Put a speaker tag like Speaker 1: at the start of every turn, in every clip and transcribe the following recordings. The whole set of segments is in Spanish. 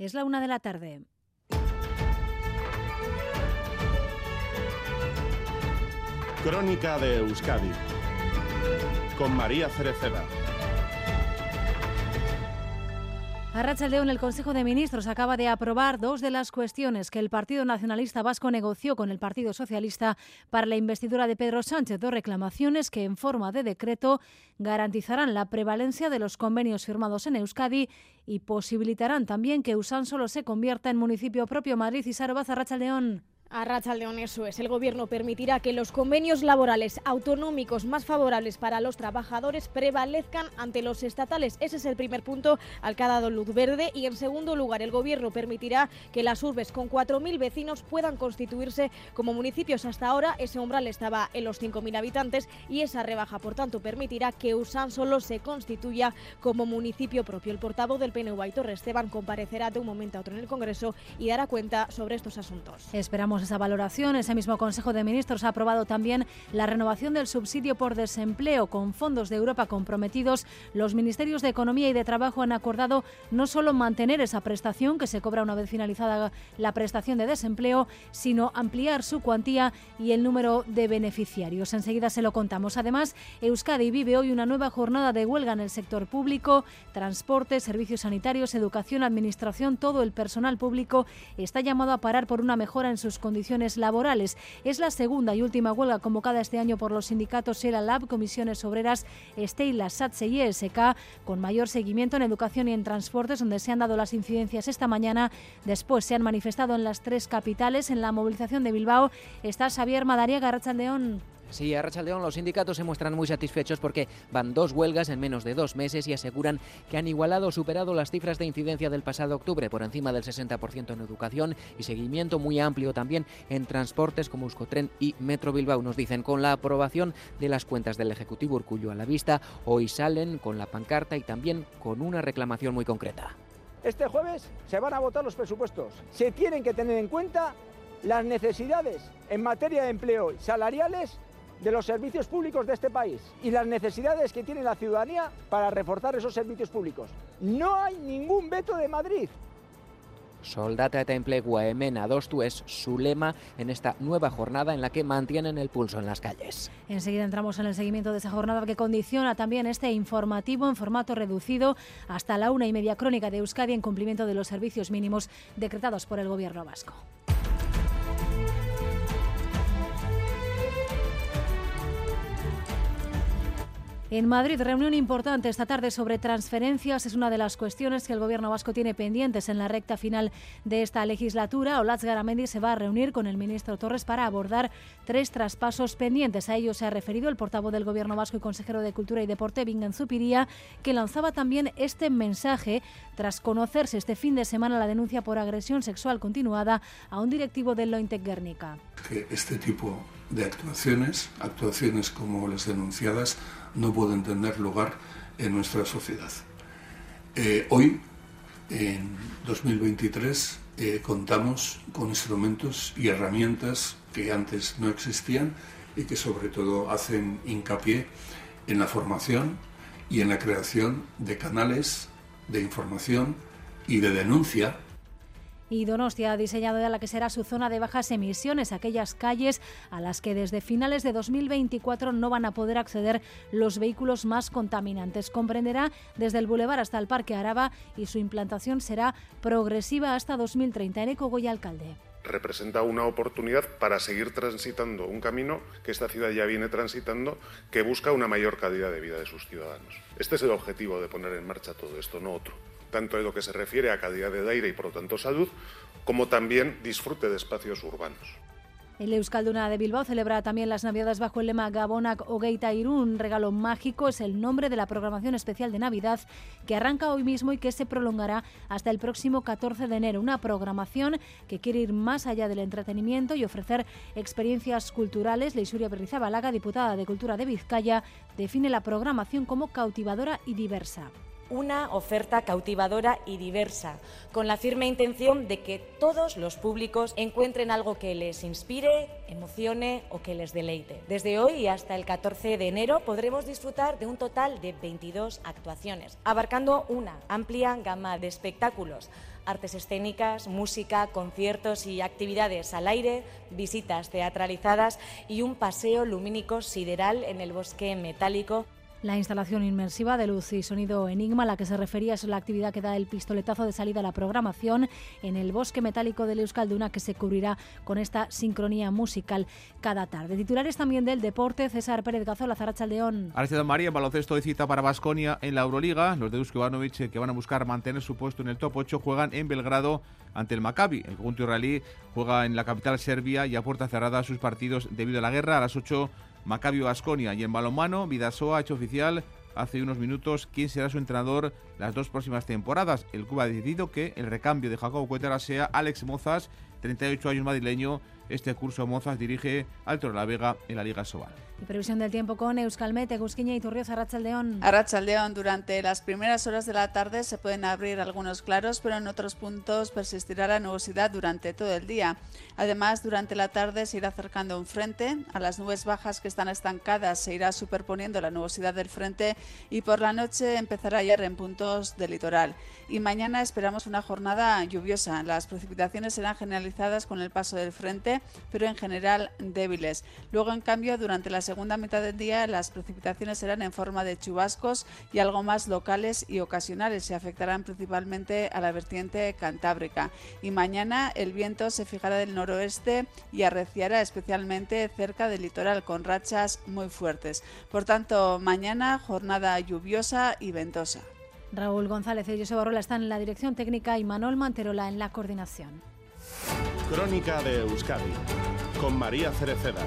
Speaker 1: Es la una de la tarde.
Speaker 2: Crónica de Euskadi con María Cereceda.
Speaker 1: Arrachaldeón, el Consejo de Ministros acaba de aprobar dos de las cuestiones que el Partido Nacionalista Vasco negoció con el Partido Socialista para la investidura de Pedro Sánchez. Dos reclamaciones que, en forma de decreto, garantizarán la prevalencia de los convenios firmados en Euskadi y posibilitarán también que Usánsolo se convierta en municipio propio. Madrid y Sarobaz, Arrachaldeón.
Speaker 3: A León, eso es. El Gobierno permitirá que los convenios laborales autonómicos más favorables para los trabajadores prevalezcan ante los estatales. Ese es el primer punto al que ha dado luz verde. Y en segundo lugar, el Gobierno permitirá que las urbes con 4.000 vecinos puedan constituirse como municipios. Hasta ahora ese umbral estaba en los 5.000 habitantes y esa rebaja, por tanto, permitirá que Usán solo se constituya como municipio propio. El portavoz del PNV, Aitor Esteban, comparecerá de un momento a otro en el Congreso y dará cuenta sobre estos asuntos.
Speaker 1: Esperamos esa valoración. Ese mismo Consejo de Ministros ha aprobado también la renovación del subsidio por desempleo con fondos de Europa comprometidos. Los ministerios de Economía y de Trabajo han acordado no solo mantener esa prestación que se cobra una vez finalizada la prestación de desempleo, sino ampliar su cuantía y el número de beneficiarios. Enseguida se lo contamos. Además, Euskadi vive hoy una nueva jornada de huelga en el sector público, transporte, servicios sanitarios, educación, administración, todo el personal público está llamado a parar por una mejora en sus condiciones condiciones laborales. Es la segunda y última huelga convocada este año por los sindicatos SELA Lab, Comisiones Obreras, Estela, SATSE y ESK, con mayor seguimiento en educación y en transportes, donde se han dado las incidencias esta mañana. Después se han manifestado en las tres capitales. En la movilización de Bilbao está Xavier Madariaga, León.
Speaker 4: Sí, a León los sindicatos se muestran muy satisfechos porque van dos huelgas en menos de dos meses y aseguran que han igualado o superado las cifras de incidencia del pasado octubre, por encima del 60% en educación y seguimiento muy amplio también en transportes como Euskotren y Metro Bilbao. Nos dicen, con la aprobación de las cuentas del Ejecutivo Urcullo a la vista, hoy salen con la pancarta y también con una reclamación muy concreta.
Speaker 5: Este jueves se van a votar los presupuestos. Se tienen que tener en cuenta las necesidades en materia de empleo salariales de los servicios públicos de este país y las necesidades que tiene la ciudadanía para reforzar esos servicios públicos. No hay ningún veto de Madrid.
Speaker 4: Soldata eta enplegua hemen adostu es su lema en esta nueva jornada en la que mantienen el pulso en las calles.
Speaker 1: Enseguida entramos en el seguimiento de esa jornada que condiciona también este informativo en formato reducido hasta la una y media crónica de Euskadi en cumplimiento de los servicios mínimos decretados por el Gobierno vasco. En Madrid, reunión importante esta tarde sobre transferencias. Es una de las cuestiones que el Gobierno vasco tiene pendientes en la recta final de esta legislatura. Olatz Garamendi se va a reunir con el ministro Torres para abordar tres traspasos pendientes. A ello se ha referido el portavoz del Gobierno vasco y consejero de Cultura y Deporte, Vingan Zupiría, que lanzaba también este mensaje tras conocerse este fin de semana la denuncia por agresión sexual continuada a un directivo del Lointec Guernica.
Speaker 6: Este tipo de actuaciones, actuaciones como las denunciadas, no pueden tener lugar en nuestra sociedad. Eh, hoy, en 2023, eh, contamos con instrumentos y herramientas que antes no existían y que sobre todo hacen hincapié en la formación y en la creación de canales de información y de denuncia
Speaker 1: y Donostia ha diseñado ya la que será su zona de bajas emisiones, aquellas calles a las que desde finales de 2024 no van a poder acceder los vehículos más contaminantes. Comprenderá desde el Boulevard hasta el Parque Araba y su implantación será progresiva hasta 2030. En Goya, alcalde
Speaker 7: representa una oportunidad para seguir transitando un camino que esta ciudad ya viene transitando, que busca una mayor calidad de vida de sus ciudadanos. Este es el objetivo de poner en marcha todo esto, no otro tanto en lo que se refiere a calidad de aire y por lo tanto salud, como también disfrute de espacios urbanos.
Speaker 1: El Euskalduna de Bilbao celebra también las Navidades bajo el lema Gabonak Ogeita Irún. Regalo mágico es el nombre de la programación especial de Navidad que arranca hoy mismo y que se prolongará hasta el próximo 14 de enero. Una programación que quiere ir más allá del entretenimiento y ofrecer experiencias culturales. Leisuria Berrizabalaga, diputada de Cultura de Vizcaya, define la programación como cautivadora y diversa
Speaker 8: una oferta cautivadora y diversa, con la firme intención de que todos los públicos encuentren algo que les inspire, emocione o que les deleite. Desde hoy hasta el 14 de enero podremos disfrutar de un total de 22 actuaciones, abarcando una amplia gama de espectáculos artes escénicas, música, conciertos y actividades al aire, visitas teatralizadas y un paseo lumínico sideral en el bosque metálico
Speaker 1: la instalación inmersiva de luz y sonido Enigma, a la que se refería, es la actividad que da el pistoletazo de salida a la programación en el bosque metálico de Euskalduna, que se cubrirá con esta sincronía musical cada tarde. Titulares también del deporte, César Pérez Gazola, Zarachaldeón.
Speaker 9: Aristide María, en baloncesto de cita para Basconia en la Euroliga. Los de Dusko Ivanovic, eh, que van a buscar mantener su puesto en el top 8, juegan en Belgrado ante el Maccabi. El conjunto israelí juega en la capital serbia y a puerta cerrada sus partidos debido a la guerra. A las 8 Macabio Asconia y en balonmano Vidasoa ha hecho oficial hace unos minutos quién será su entrenador las dos próximas temporadas. El club ha decidido que el recambio de Jacobo Cuetara sea Alex Mozas, 38 años madrileño. Este curso Mozas dirige al la Vega en la Liga Sobal.
Speaker 1: Y previsión del tiempo con Euskalmete, Gusquiña y Turrios, Arrachaldeón.
Speaker 10: Arrachaldeón, durante las primeras horas de la tarde se pueden abrir algunos claros, pero en otros puntos persistirá la nubosidad durante todo el día. Además, durante la tarde se irá acercando un frente. A las nubes bajas que están estancadas se irá superponiendo la nubosidad del frente y por la noche empezará a llover en puntos del litoral. Y mañana esperamos una jornada lluviosa. Las precipitaciones serán generalizadas con el paso del frente, pero en general débiles. Luego, en cambio, durante las segunda mitad del día las precipitaciones serán en forma de chubascos y algo más locales y ocasionales. Se afectarán principalmente a la vertiente cantábrica. Y mañana el viento se fijará del noroeste y arreciará especialmente cerca del litoral con rachas muy fuertes. Por tanto, mañana jornada lluviosa y ventosa.
Speaker 1: Raúl González y José Barrola están en la dirección técnica y Manuel Manterola en la coordinación.
Speaker 2: Crónica de Euskadi con María Cereceda.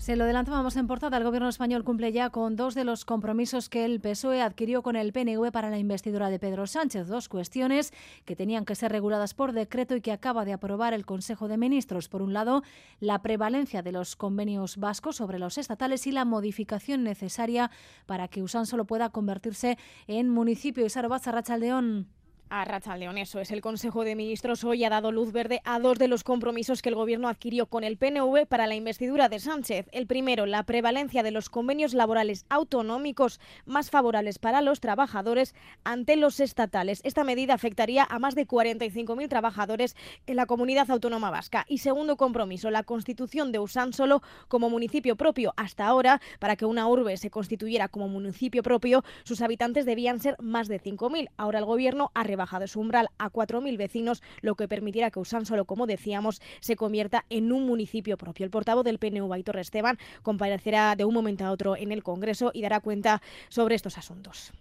Speaker 1: Se lo adelantábamos en portada. El gobierno español cumple ya con dos de los compromisos que el PSOE adquirió con el PNV para la investidura de Pedro Sánchez. Dos cuestiones que tenían que ser reguladas por decreto y que acaba de aprobar el Consejo de Ministros. Por un lado, la prevalencia de los convenios vascos sobre los estatales y la modificación necesaria para que Usán solo pueda convertirse en municipio. Isaro Rachaldeón.
Speaker 3: A Racha León, eso es. El Consejo de Ministros hoy ha dado luz verde a dos de los compromisos que el Gobierno adquirió con el PNV para la investidura de Sánchez. El primero, la prevalencia de los convenios laborales autonómicos más favorables para los trabajadores ante los estatales. Esta medida afectaría a más de 45.000 trabajadores en la comunidad autónoma vasca. Y segundo compromiso, la constitución de Usánsolo como municipio propio. Hasta ahora, para que una urbe se constituyera como municipio propio, sus habitantes debían ser más de 5.000. Ahora el Gobierno ha bajado su umbral a 4.000 vecinos, lo que permitirá que Usánsolo, como decíamos, se convierta en un municipio propio. El portavoz del PNV, Aitor Esteban, comparecerá de un momento a otro en el Congreso y dará cuenta sobre estos asuntos.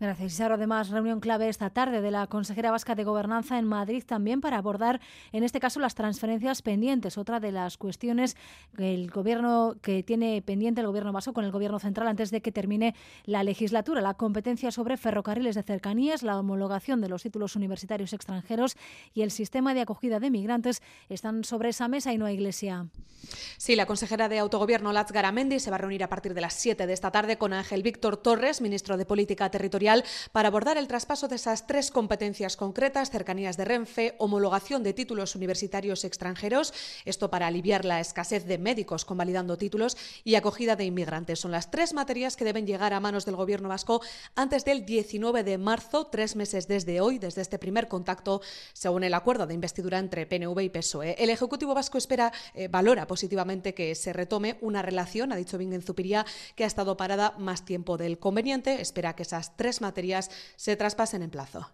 Speaker 1: Gracias, Isaro. Además, reunión clave esta tarde de la consejera vasca de Gobernanza en Madrid también para abordar, en este caso, las transferencias pendientes. Otra de las cuestiones que el gobierno que tiene pendiente el gobierno vasco con el gobierno central antes de que termine la legislatura. La competencia sobre ferrocarriles de cercanías, la homologación de los títulos universitarios extranjeros y el sistema de acogida de migrantes están sobre esa mesa y no hay iglesia.
Speaker 11: Sí, la consejera de Autogobierno, Laz Garamendi, se va a reunir a partir de las 7 de esta tarde con Ángel Víctor Torres, ministro de Política Territorial para abordar el traspaso de esas tres competencias concretas, cercanías de Renfe, homologación de títulos universitarios extranjeros, esto para aliviar la escasez de médicos convalidando títulos y acogida de inmigrantes. Son las tres materias que deben llegar a manos del Gobierno vasco antes del 19 de marzo, tres meses desde hoy, desde este primer contacto, según el acuerdo de investidura entre PNV y PSOE. El Ejecutivo vasco espera, eh, valora positivamente que se retome una relación, ha dicho Bingen Zupiría, que ha estado parada más tiempo del conveniente. Espera que esas tres materias se traspasen en plazo.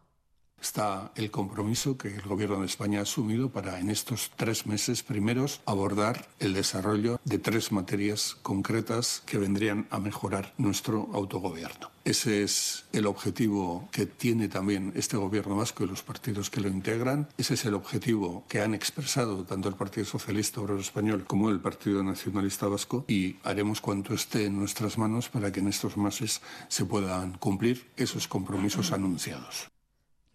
Speaker 6: Está el compromiso que el Gobierno de España ha asumido para en estos tres meses primeros abordar el desarrollo de tres materias concretas que vendrían a mejorar nuestro autogobierno. Ese es el objetivo que tiene también este gobierno vasco y los partidos que lo integran. Ese es el objetivo que han expresado tanto el Partido Socialista Obrero Español como el Partido Nacionalista Vasco y haremos cuanto esté en nuestras manos para que en estos meses se puedan cumplir esos compromisos anunciados.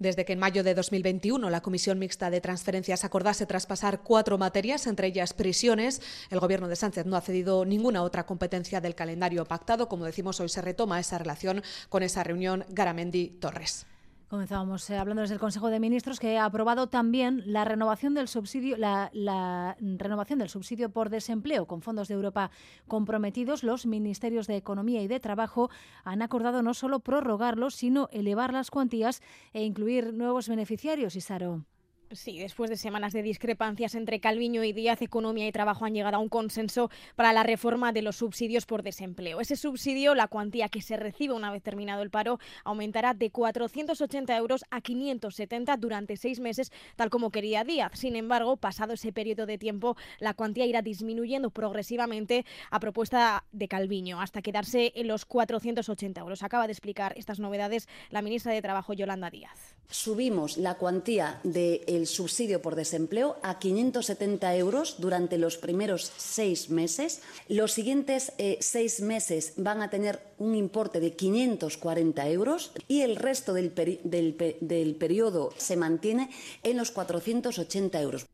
Speaker 11: Desde que en mayo de 2021 la Comisión Mixta de Transferencias acordase traspasar cuatro materias, entre ellas prisiones, el Gobierno de Sánchez no ha cedido ninguna otra competencia del calendario pactado. Como decimos, hoy se retoma esa relación con esa reunión Garamendi-Torres.
Speaker 1: Comenzábamos eh, hablando desde el Consejo de Ministros que ha aprobado también la renovación del subsidio, la, renovación del subsidio por desempleo con fondos de Europa comprometidos. Los ministerios de Economía y de Trabajo han acordado no solo prorrogarlo, sino elevar las cuantías e incluir nuevos beneficiarios. Isaro.
Speaker 3: Sí, después de semanas de discrepancias entre Calviño y Díaz, Economía y Trabajo han llegado a un consenso para la reforma de los subsidios por desempleo. Ese subsidio, la cuantía que se recibe una vez terminado el paro, aumentará de 480 euros a 570 durante seis meses, tal como quería Díaz. Sin embargo, pasado ese periodo de tiempo, la cuantía irá disminuyendo progresivamente a propuesta de Calviño, hasta quedarse en los 480 euros. Acaba de explicar estas novedades la ministra de Trabajo, Yolanda Díaz.
Speaker 12: Subimos la cuantía de el subsidio por desempleo a 570 euros durante los primeros seis meses. Los siguientes eh, seis meses van a tener un importe de 540 euros y el resto del, periodo se mantiene en los 480 euros.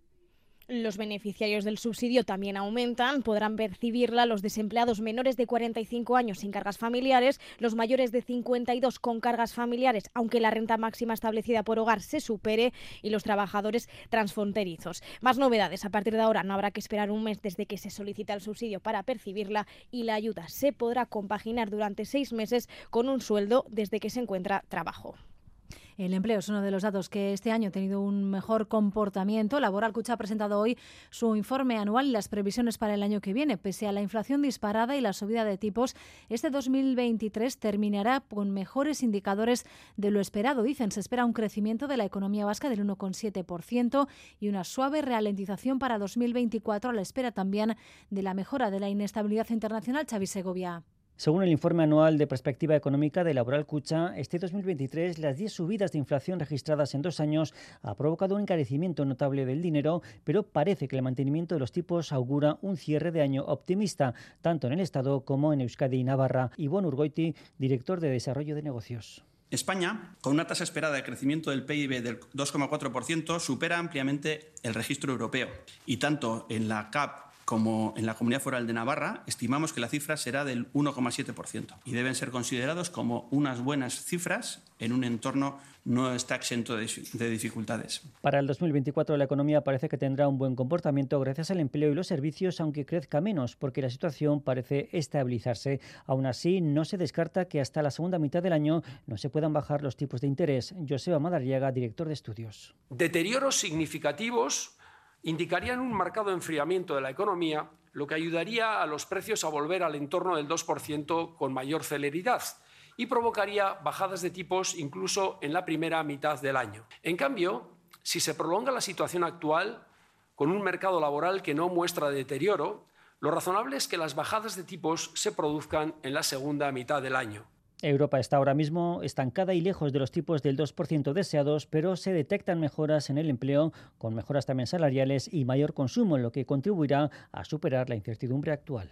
Speaker 3: Los beneficiarios del subsidio también aumentan. Podrán percibirla los desempleados menores de 45 años sin cargas familiares, los mayores de 52 con cargas familiares, aunque la renta máxima establecida por hogar se supere, y los trabajadores transfronterizos. Más novedades. A partir de ahora no habrá que esperar un mes desde que se solicita el subsidio para percibirla y la ayuda se podrá compaginar durante seis meses con un sueldo desde que se encuentra trabajo.
Speaker 1: El empleo es uno de los datos que este año ha tenido un mejor comportamiento. Laboral Cucha ha presentado hoy su informe anual y las previsiones para el año que viene. Pese a la inflación disparada y la subida de tipos, este 2023 terminará con mejores indicadores de lo esperado. Dicen, se espera un crecimiento de la economía vasca del 1,7% y una suave ralentización para 2024 a la espera también de la mejora de la inestabilidad internacional. Xavi Segovia.
Speaker 13: Según el informe anual de perspectiva económica de Laboral Cucha, este 2023 las 10 subidas de inflación registradas en dos años ha provocado un encarecimiento notable del dinero, pero parece que el mantenimiento de los tipos augura un cierre de año optimista, tanto en el Estado como en Euskadi y Navarra. Ivonne Urgoiti, director de Desarrollo de Negocios.
Speaker 14: España, con una tasa esperada de crecimiento del PIB del 2,4%, supera ampliamente el registro europeo. Y tanto en la CAP como en la Comunidad Foral de Navarra, estimamos que la cifra será del 1,7% y deben ser considerados como unas buenas cifras en un entorno no está exento de, dificultades.
Speaker 13: Para el 2024 la economía parece que tendrá un buen comportamiento gracias al empleo y los servicios, aunque crezca menos, porque la situación parece estabilizarse. Aún así, no se descarta que hasta la segunda mitad del año no se puedan bajar los tipos de interés. Joseba Madariaga, director de estudios.
Speaker 15: Deterioros significativos indicarían un marcado enfriamiento de la economía, lo que ayudaría a los precios a volver al entorno del 2% con mayor celeridad y provocaría bajadas de tipos incluso en la primera mitad del año. En cambio, si se prolonga la situación actual, con un mercado laboral que no muestra deterioro, lo razonable es que las bajadas de tipos se produzcan en la segunda mitad del año.
Speaker 13: Europa está ahora mismo estancada y lejos de los tipos del 2% deseados, pero se detectan mejoras en el empleo, con mejoras también salariales y mayor consumo, lo que contribuirá a superar la incertidumbre actual.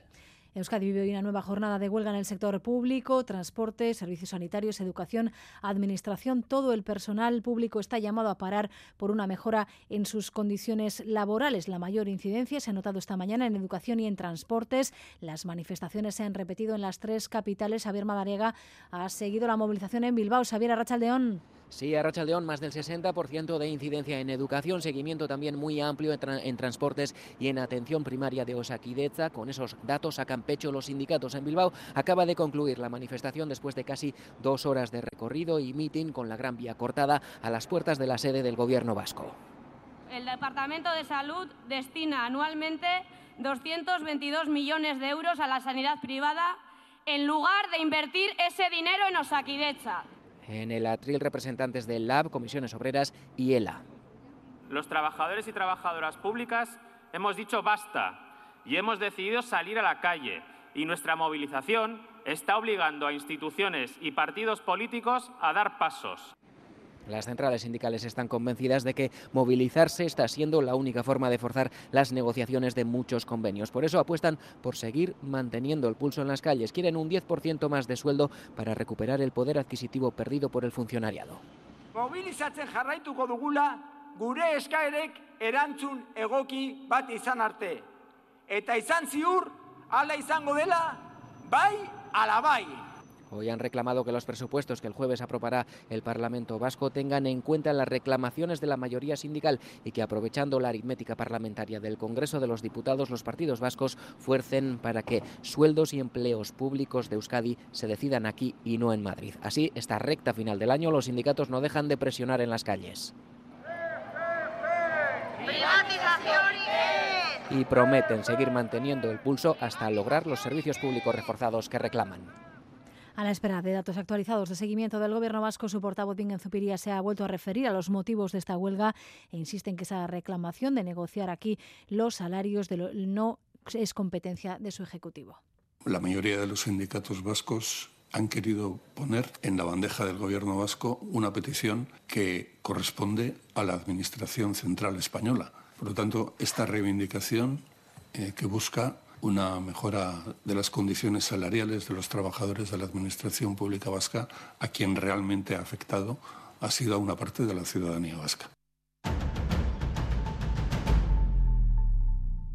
Speaker 1: Euskadi vive hoy una nueva jornada de huelga en el sector público, transporte, servicios sanitarios, educación, administración. Todo el personal público está llamado a parar por una mejora en sus condiciones laborales. La mayor incidencia se ha notado esta mañana en educación y en transportes. Las manifestaciones se han repetido en las tres capitales. Javier Madariaga ha seguido la movilización en Bilbao. Xavier Arrachaldeón.
Speaker 4: Sí, a León más del 60% de incidencia en educación, seguimiento también muy amplio en, transportes y en atención primaria de Osaquideza. Con esos datos a Campecho los sindicatos en Bilbao. Acaba de concluir la manifestación después de casi dos horas de recorrido y mitin con la Gran Vía cortada a las puertas de la sede del Gobierno vasco.
Speaker 16: El Departamento de Salud destina anualmente 222 millones de euros a la sanidad privada en lugar de invertir ese dinero en Osaquideza
Speaker 4: en el atril representantes del LAB, Comisiones Obreras y ELA.
Speaker 17: Los trabajadores y trabajadoras públicas hemos dicho basta y hemos decidido salir a la calle y nuestra movilización está obligando a instituciones y partidos políticos a dar pasos.
Speaker 4: Las centrales sindicales están convencidas de que movilizarse está siendo la única forma de forzar las negociaciones de muchos convenios. Por eso apuestan por seguir manteniendo el pulso en las calles. Quieren un 10% más de sueldo para recuperar el poder adquisitivo perdido por el funcionariado.
Speaker 18: Jarraituko gure eskaerek erantzun egoki bat arte. Eta izan ziur, ala izango.
Speaker 4: Hoy han reclamado que los presupuestos que el jueves aprobará el Parlamento vasco tengan en cuenta las reclamaciones de la mayoría sindical y que aprovechando la aritmética parlamentaria del Congreso de los Diputados, los partidos vascos fuercen para que sueldos y empleos públicos de Euskadi se decidan aquí y no en Madrid. Así, esta recta final del año, los sindicatos no dejan de presionar en las calles. Y prometen seguir manteniendo el pulso hasta lograr los servicios públicos reforzados que reclaman.
Speaker 1: A la espera de datos actualizados de seguimiento del Gobierno vasco, su portavoz Bingen Zupiría se ha vuelto a referir a los motivos de esta huelga e insiste en que esa reclamación de negociar aquí los salarios de lo, no es competencia de su Ejecutivo.
Speaker 6: La mayoría de los sindicatos vascos han querido poner en la bandeja del Gobierno vasco una petición que corresponde a la Administración Central Española. Por lo tanto, esta reivindicación eh, que busca una mejora de las condiciones salariales de los trabajadores de la Administración Pública Vasca, a quien realmente ha afectado ha sido a una parte de la ciudadanía vasca.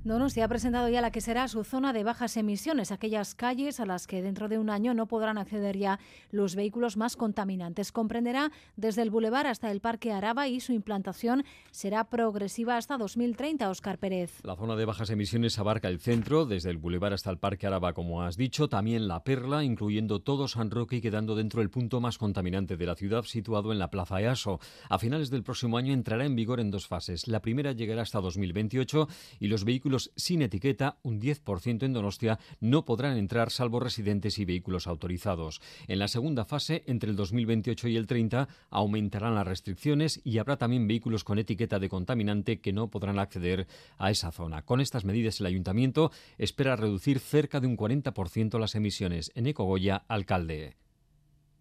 Speaker 1: Donosti ha presentado ya la que será su zona de bajas emisiones, aquellas calles a las que dentro de un año no podrán acceder ya los vehículos más contaminantes. Comprenderá desde el Boulevard hasta el Parque Araba y su implantación será progresiva hasta 2030, Oscar Pérez.
Speaker 19: La zona de bajas emisiones abarca el centro, desde el Boulevard hasta el Parque Araba, como has dicho, también la Perla, incluyendo todo San Roque y quedando dentro del punto más contaminante de la ciudad, situado en la Plaza Easo. A finales del próximo año entrará en vigor en dos fases. La primera llegará hasta 2028 y los vehículos sin etiqueta, un 10% en Donostia, no podrán entrar salvo residentes y vehículos autorizados. En la segunda fase, entre el 2028 y el 30, aumentarán las restricciones y habrá también vehículos con etiqueta de contaminante que no podrán acceder a esa zona. Con estas medidas, el Ayuntamiento espera reducir cerca de un 40% las emisiones. En Ecogoya, alcalde.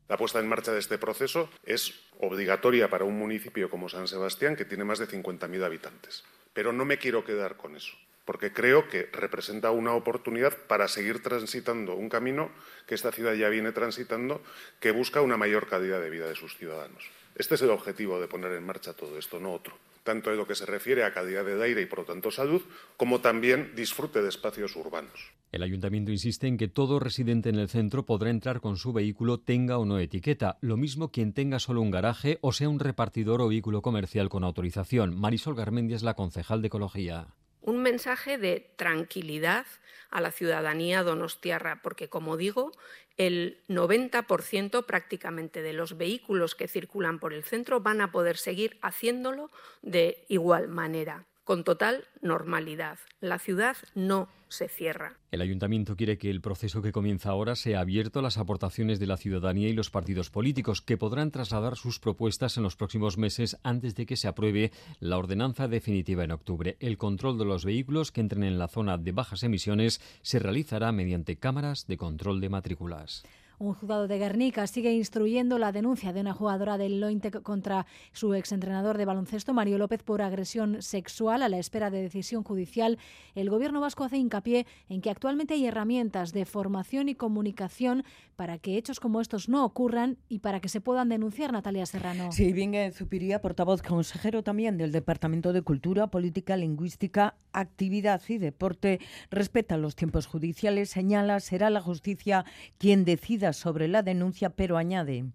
Speaker 7: La puesta en marcha de este proceso es obligatoria para un municipio como San Sebastián, que tiene más de 50.000 habitantes. Pero no me quiero quedar con eso porque creo que representa una oportunidad para seguir transitando un camino que esta ciudad ya viene transitando, que busca una mayor calidad de vida de sus ciudadanos. Este es el objetivo de poner en marcha todo esto, no otro, tanto en lo que se refiere a calidad de aire y, por lo tanto, salud, como también disfrute de espacios urbanos.
Speaker 19: El ayuntamiento insiste en que todo residente en el centro podrá entrar con su vehículo, tenga o no etiqueta, lo mismo quien tenga solo un garaje o sea un repartidor o vehículo comercial con autorización. Marisol Garmendia es la concejal de Ecología
Speaker 20: un mensaje de tranquilidad a la ciudadanía donostiarra, porque, como digo, el 90% prácticamente de los vehículos que circulan por el centro van a poder seguir haciéndolo de igual manera con total normalidad. La ciudad no se cierra.
Speaker 19: El ayuntamiento quiere que el proceso que comienza ahora sea abierto a las aportaciones de la ciudadanía y los partidos políticos, que podrán trasladar sus propuestas en los próximos meses antes de que se apruebe la ordenanza definitiva en octubre. El control de los vehículos que entren en la zona de bajas emisiones se realizará mediante cámaras de control de matrículas.
Speaker 1: Un juzgado de Guernica sigue instruyendo la denuncia de una jugadora del Lointe contra su exentrenador de baloncesto, Mario López, por agresión sexual a la espera de decisión judicial. El Gobierno vasco hace hincapié en que actualmente hay herramientas de formación y comunicación para que hechos como estos no ocurran y para que se puedan denunciar, Natalia Serrano.
Speaker 21: Sí, Vingue Zupiría, portavoz consejero también del Departamento de Cultura, Política, Lingüística, Actividad y Deporte, respeta los tiempos judiciales, señala, será la justicia quien decida sobre la denuncia, pero añade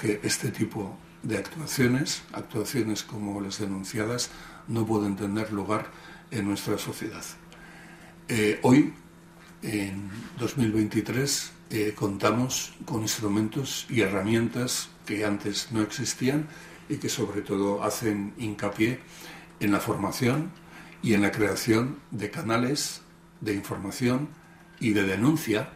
Speaker 6: que este tipo de actuaciones, actuaciones como las denunciadas, no pueden tener lugar en nuestra sociedad. Eh, hoy, en 2023, eh, contamos con instrumentos y herramientas que antes no existían y que sobre todo hacen hincapié en la formación y en la creación de canales de información y de denuncia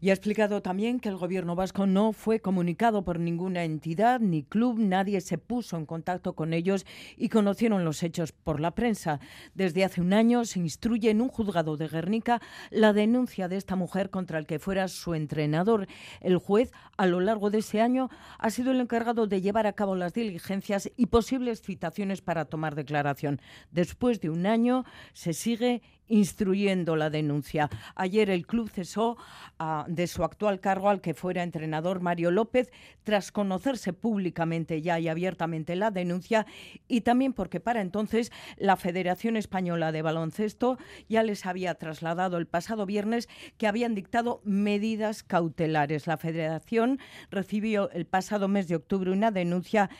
Speaker 21: y ha explicado también que el gobierno vasco no fue comunicado por ninguna entidad ni club, nadie se puso en contacto con ellos y conocieron los hechos por la prensa. Desde hace un año se instruye en un juzgado de Guernica la denuncia de esta mujer contra el que fuera su entrenador. El juez, a lo largo de ese año, ha sido el encargado de llevar a cabo las diligencias y posibles citaciones para tomar declaración. Después de un año se sigue instruyendo la denuncia. Ayer el club cesó ah, de su actual cargo al que fuera entrenador Mario López tras conocerse públicamente ya y abiertamente la denuncia y también porque para entonces la Federación Española de Baloncesto ya les había trasladado el pasado viernes que habían dictado medidas cautelares. La Federación recibió el pasado mes de octubre una denuncia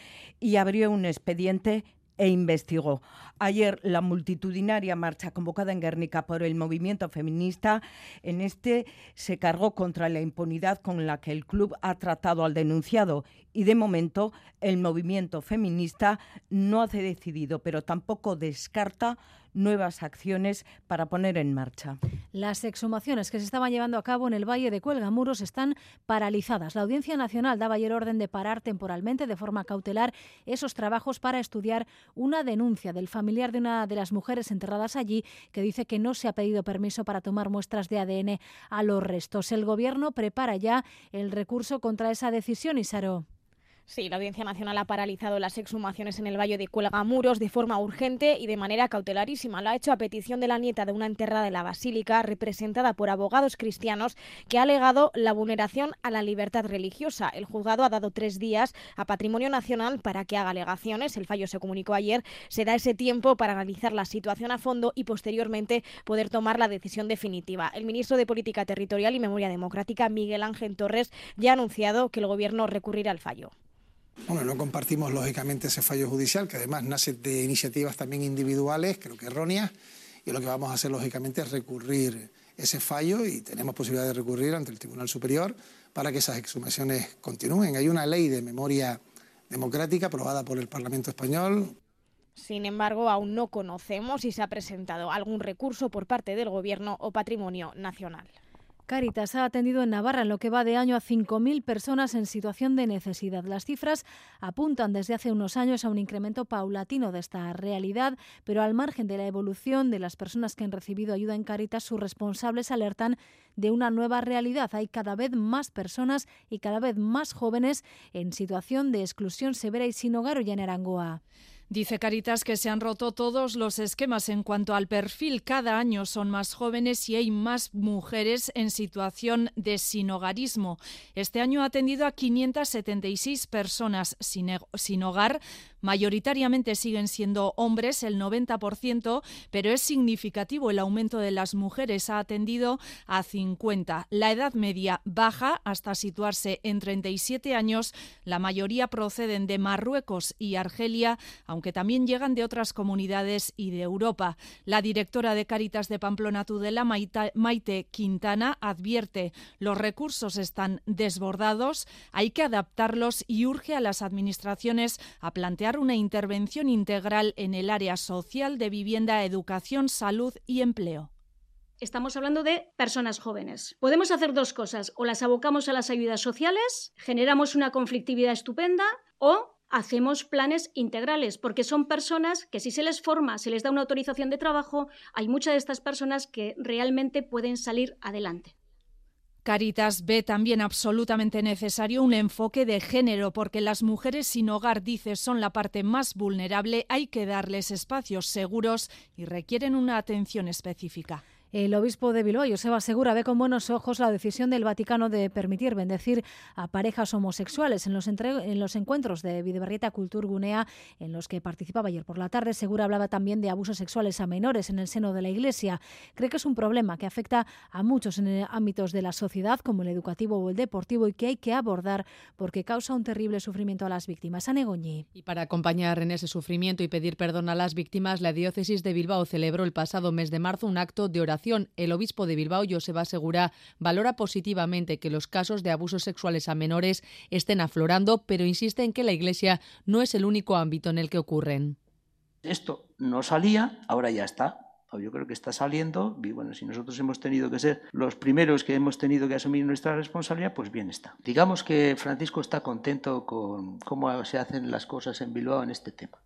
Speaker 21: y abrió un expediente e investigó. Ayer la multitudinaria marcha convocada en Guernica por el movimiento feminista en este se cargó contra la impunidad con la que el club ha tratado al denunciado y de momento el movimiento feminista no hace decidido, pero tampoco descarta nuevas acciones para poner en marcha.
Speaker 1: Las exhumaciones que se estaban llevando a cabo en el Valle de Cuelgamuros están paralizadas. La Audiencia Nacional daba ayer orden de parar temporalmente, de forma cautelar, esos trabajos para estudiar una denuncia del familiar de una de las mujeres enterradas allí que dice que no se ha pedido permiso para tomar muestras de ADN a los restos. El Gobierno prepara ya el recurso contra esa decisión, Isaro.
Speaker 3: Sí, la Audiencia Nacional ha paralizado las exhumaciones en el Valle de Cuelgamuros de forma urgente y de manera cautelarísima. Lo ha hecho a petición de la nieta de una enterrada de la Basílica, representada por abogados cristianos, que ha alegado la vulneración a la libertad religiosa. El juzgado ha dado tres días a Patrimonio Nacional para que haga alegaciones. El fallo se comunicó ayer. Se da ese tiempo para analizar la situación a fondo y posteriormente poder tomar la decisión definitiva. El ministro de Política Territorial y Memoria Democrática, Miguel Ángel Torres, ya ha anunciado que el Gobierno recurrirá al fallo.
Speaker 22: Bueno, no compartimos lógicamente ese fallo judicial, que además nace de iniciativas también individuales, creo que erróneas, y lo que vamos a hacer lógicamente es recurrir ese fallo y tenemos posibilidad de recurrir ante el Tribunal Superior para que esas exhumaciones continúen. Hay una ley de memoria democrática aprobada por el Parlamento español.
Speaker 3: Sin embargo, aún no conocemos si se ha presentado algún recurso por parte del Gobierno o Patrimonio Nacional.
Speaker 1: Caritas ha atendido en Navarra en lo que va de año a 5.000 personas en situación de necesidad. Las cifras apuntan desde hace unos años a un incremento paulatino de esta realidad, pero al margen de la evolución de las personas que han recibido ayuda en Caritas, sus responsables alertan de una nueva realidad. Hay cada vez más personas y cada vez más jóvenes en situación de exclusión severa y sin hogar o en Arangoa.
Speaker 23: Dice Caritas que se han roto todos los esquemas en cuanto al perfil. Cada año son más jóvenes y hay más mujeres en situación de sinogarismo. Este año ha atendido a 576 personas sin, sin hogar, Mayoritariamente siguen siendo hombres, el 90%, pero es significativo el aumento de las mujeres. Ha atendido a 50. La edad media baja hasta situarse en 37 años. La mayoría proceden de Marruecos y Argelia, también llegan de otras comunidades y de Europa. La directora de Caritas de Pamplona Tudela, Maite Quintana, advierte los recursos están desbordados, hay que adaptarlos y urge a las administraciones a plantear una intervención integral en el área social de vivienda, educación, salud y empleo.
Speaker 24: Estamos hablando de personas jóvenes. Podemos hacer dos cosas, o las abocamos a las ayudas sociales, generamos una conflictividad estupenda, o hacemos planes integrales, porque son personas que si se les forma, se les da una autorización de trabajo, hay muchas de estas personas que realmente pueden salir adelante.
Speaker 23: Caritas ve también absolutamente necesario un enfoque de género, porque las mujeres sin hogar, dice, son la parte más vulnerable, hay que darles espacios seguros y requieren una atención específica.
Speaker 1: El obispo de Bilbao, Joseba Segura, ve con buenos ojos la decisión del Vaticano de permitir bendecir a parejas homosexuales en los, en los encuentros de Videbarrieta Gunea, en los que participaba ayer por la tarde. Segura hablaba también de abusos sexuales a menores en el seno de la Iglesia. Cree que es un problema que afecta a muchos en ámbitos de la sociedad, como el educativo o el deportivo, y que hay que abordar porque causa un terrible sufrimiento a las víctimas. Anegoñi.
Speaker 25: Y para acompañar en ese sufrimiento y pedir perdón a las víctimas, la diócesis de Bilbao celebró el pasado mes de marzo un acto de oración el obispo de Bilbao, Joseba Segura, valora positivamente que los casos de abusos sexuales a menores estén aflorando, pero insiste en que la Iglesia no es el único ámbito en el que ocurren.
Speaker 26: Esto no salía, ahora ya está. Yo creo que está saliendo y bueno, si nosotros hemos tenido que ser los primeros que hemos tenido que asumir nuestra responsabilidad, pues bien está. Digamos que Francisco está contento con cómo se hacen las cosas en Bilbao en este tema.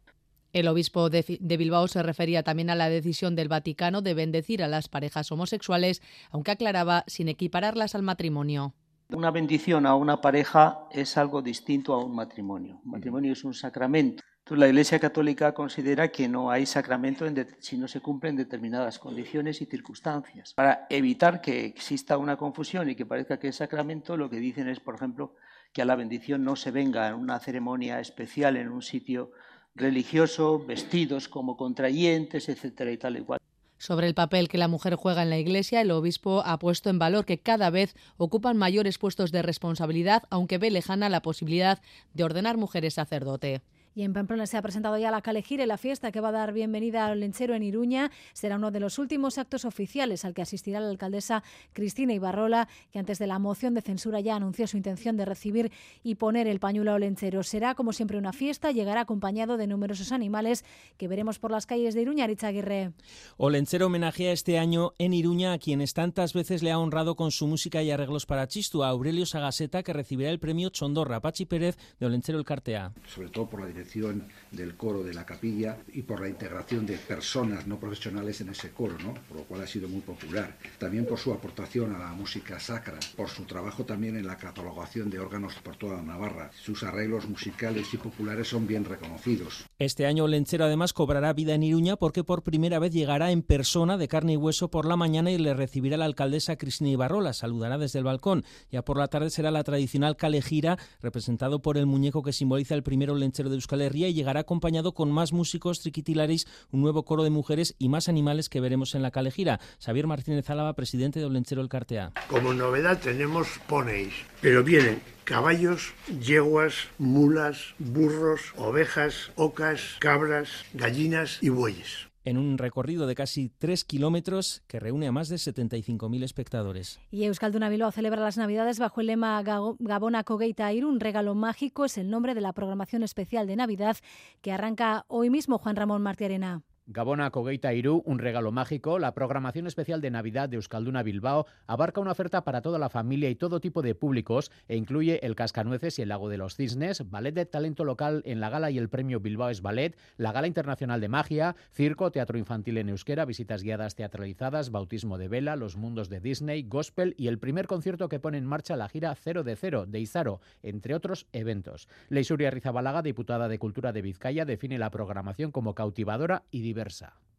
Speaker 25: El obispo de, Bilbao se refería también a la decisión del Vaticano de bendecir a las parejas homosexuales, aunque aclaraba sin equipararlas al matrimonio.
Speaker 26: Una bendición a una pareja es algo distinto a un matrimonio. Un matrimonio es un sacramento la Iglesia Católica considera que no hay sacramento si no se cumplen determinadas condiciones y circunstancias. Para evitar que exista una confusión y que parezca que es sacramento, lo que dicen es, por ejemplo, que a la bendición no se venga en una ceremonia especial en un sitio religioso, vestidos como contrayentes, etcétera y tal y cual.
Speaker 25: Sobre el papel que la mujer juega en la Iglesia, el obispo ha puesto en valor que cada vez ocupan mayores puestos de responsabilidad, aunque ve lejana la posibilidad de ordenar mujeres sacerdote.
Speaker 1: Y en Pamplona se ha presentado ya la Calejire, la fiesta que va a dar bienvenida al lenchero en Iruña. Será uno de los últimos actos oficiales al que asistirá la alcaldesa Cristina Ibarrola, que antes de la moción de censura ya anunció su intención de recibir y poner el pañuelo al lenchero. Será, como siempre, una fiesta, llegará acompañado de numerosos animales que veremos por las calles de Iruña, Richa Aguirre.
Speaker 27: Olenchero homenajea este año en Iruña a quienes tantas veces le ha honrado con su música y arreglos para Chistu, a Aurelio Sagaseta, que recibirá el premio Chondorra, Pachi Pérez de Olenchero el Cartea.
Speaker 28: Sobre todo por la del coro de la capilla y por la integración de personas no profesionales en ese coro, ¿no? por lo cual ha sido muy popular. También por su aportación a la música sacra, por su trabajo también en la catalogación de órganos por toda Navarra. Sus arreglos musicales y populares son bien reconocidos.
Speaker 27: Este año Lenchero además cobrará vida en Iruña porque por primera vez llegará en persona de carne y hueso por la mañana y le recibirá la alcaldesa Cristina Ibarrola. Saludará desde el balcón. Ya por la tarde será la tradicional calejira representado por el muñeco que simboliza el primero lenchero de Y llegará acompañado con más músicos triquitilaris, un nuevo coro de mujeres y más animales que veremos en la calejira. Xavier Martínez Álava, presidente de Olenchero El Cartea.
Speaker 29: Como novedad tenemos poneis, pero vienen caballos, yeguas, mulas, burros, ovejas, ocas, cabras, gallinas y bueyes
Speaker 27: en un recorrido de casi tres kilómetros que reúne a más de 75.000 espectadores.
Speaker 1: Y Euskalduna Bilbao celebra las Navidades bajo el lema Gabona Kogeita Ir, un regalo mágico, es el nombre de la programación especial de Navidad que arranca hoy mismo Juan Ramón Martiarena.
Speaker 30: Gabona Cogueita Irú, un regalo mágico, la programación especial de Navidad de Euskalduna Bilbao abarca una oferta para toda la familia y todo tipo de públicos e incluye el Cascanueces y el Lago de los Cisnes, ballet de talento local en la gala y el premio Bilbao es Ballet, la gala internacional de magia, circo, teatro infantil en euskera, visitas guiadas teatralizadas, bautismo de vela, los mundos de Disney, gospel y el primer concierto que pone en marcha la gira Cero de Cero de Izaro, entre otros eventos. Leisuria Rizabalaga, diputada de Cultura de Vizcaya, define la programación como cautivadora y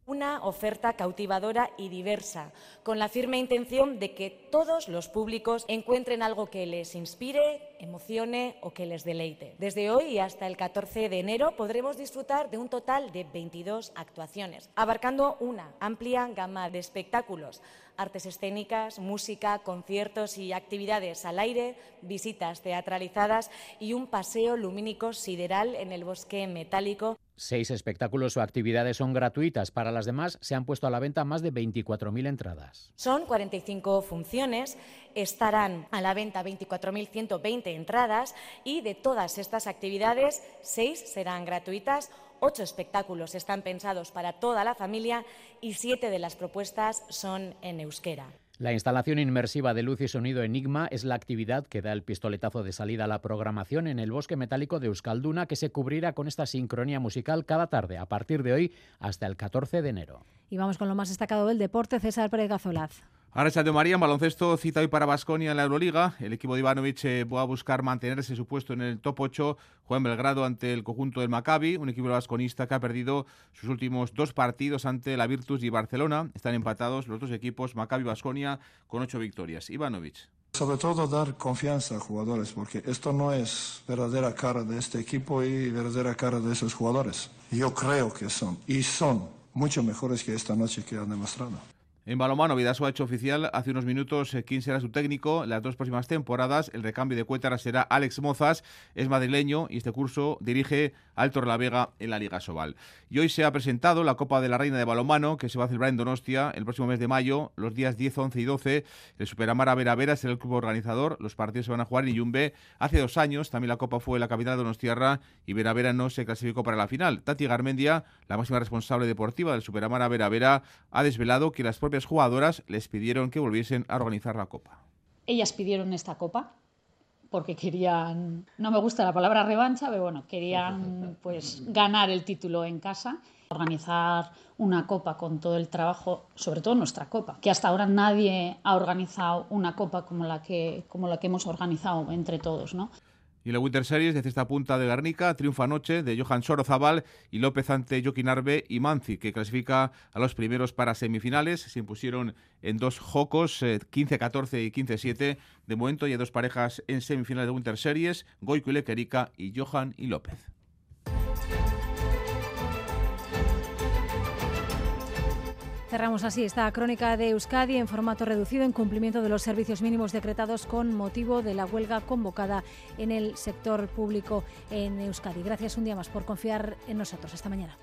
Speaker 31: Una oferta cautivadora y diversa, con la firme intención de que todos los públicos encuentren algo que les inspire, emocione o que les deleite. Desde hoy hasta el 14 de enero podremos disfrutar de un total de 22 actuaciones, abarcando una amplia gama de espectáculos, artes escénicas, música, conciertos y actividades al aire, visitas teatralizadas y un paseo lumínico sideral en el bosque metálico
Speaker 30: Seis espectáculos o actividades son gratuitas. Para las demás se han puesto a la venta más de 24.000 entradas.
Speaker 31: Son 45 funciones, estarán a la venta 24.120 entradas y de todas estas actividades, seis serán gratuitas. Ocho espectáculos están pensados para toda la familia y siete de las propuestas son en euskera.
Speaker 30: La instalación inmersiva de luz y sonido Enigma es la actividad que da el pistoletazo de salida a la programación en el bosque metálico de Euskalduna que se cubrirá con esta sincronía musical cada tarde a partir de hoy hasta el 14 de enero.
Speaker 1: Y vamos con lo más destacado del deporte, César Pérez Gazolaz.
Speaker 32: Ahora de María en baloncesto cita hoy para Basconia en la Euroliga. El equipo de Ivanovic eh, va a buscar mantenerse su puesto en el top 8. Juega en Belgrado ante el conjunto del Maccabi, un equipo vasconista que ha perdido sus últimos dos partidos ante la Virtus y Barcelona. Están empatados los dos equipos, Maccabi y Basconia, con ocho victorias. Ivanovic.
Speaker 33: Sobre todo dar confianza a jugadores, porque esto no es verdadera cara de este equipo y verdadera cara de esos jugadores. Yo creo que son, y son mucho mejores que esta noche que han demostrado.
Speaker 32: En balomano, Vidaso ha hecho oficial hace unos minutos eh, quién será su técnico las dos próximas temporadas. El recambio de Cuétara será Alex Mozas, es madrileño y este curso dirige Alto La Vega en la Liga Sobal. Y hoy se ha presentado la Copa de la Reina de Balomano, que se va a celebrar en Donostia el próximo mes de mayo, los días 10, 11 y 12. El Superamara Vera Vera será el club organizador. Los partidos se van a jugar en Yumbe. Hace dos años también la Copa fue en la capital de Donostiarra y Vera Vera no se clasificó para la final. Tati Garmendia, la máxima responsable deportiva del Superamara Vera Vera, ha desvelado que las propias jugadoras les pidieron que volviesen a organizar la Copa.
Speaker 34: Ellas pidieron esta Copa porque querían, no me gusta la palabra revancha, pero bueno, querían pues ganar el título en casa, organizar una copa con todo el trabajo, sobre todo nuestra copa, que hasta ahora nadie ha organizado una copa como la que, como la que hemos organizado entre todos, ¿no?
Speaker 32: Y la Winter Series de cesta punta de Garnica triunfa anoche de Johan Sorozabal y López ante Joaquín Arbe y Manzi, que clasifica a los primeros para semifinales. Se impusieron en dos jocos, 15-14 eh, y 15-7. De momento ya dos parejas en semifinales de Winter Series, Goico y Lequerica y Johan y López.
Speaker 1: Cerramos así esta crónica de Euskadi en formato reducido en cumplimiento de los servicios mínimos decretados con motivo de la huelga convocada en el sector público en Euskadi. Gracias un día más por confiar en nosotros. Hasta mañana.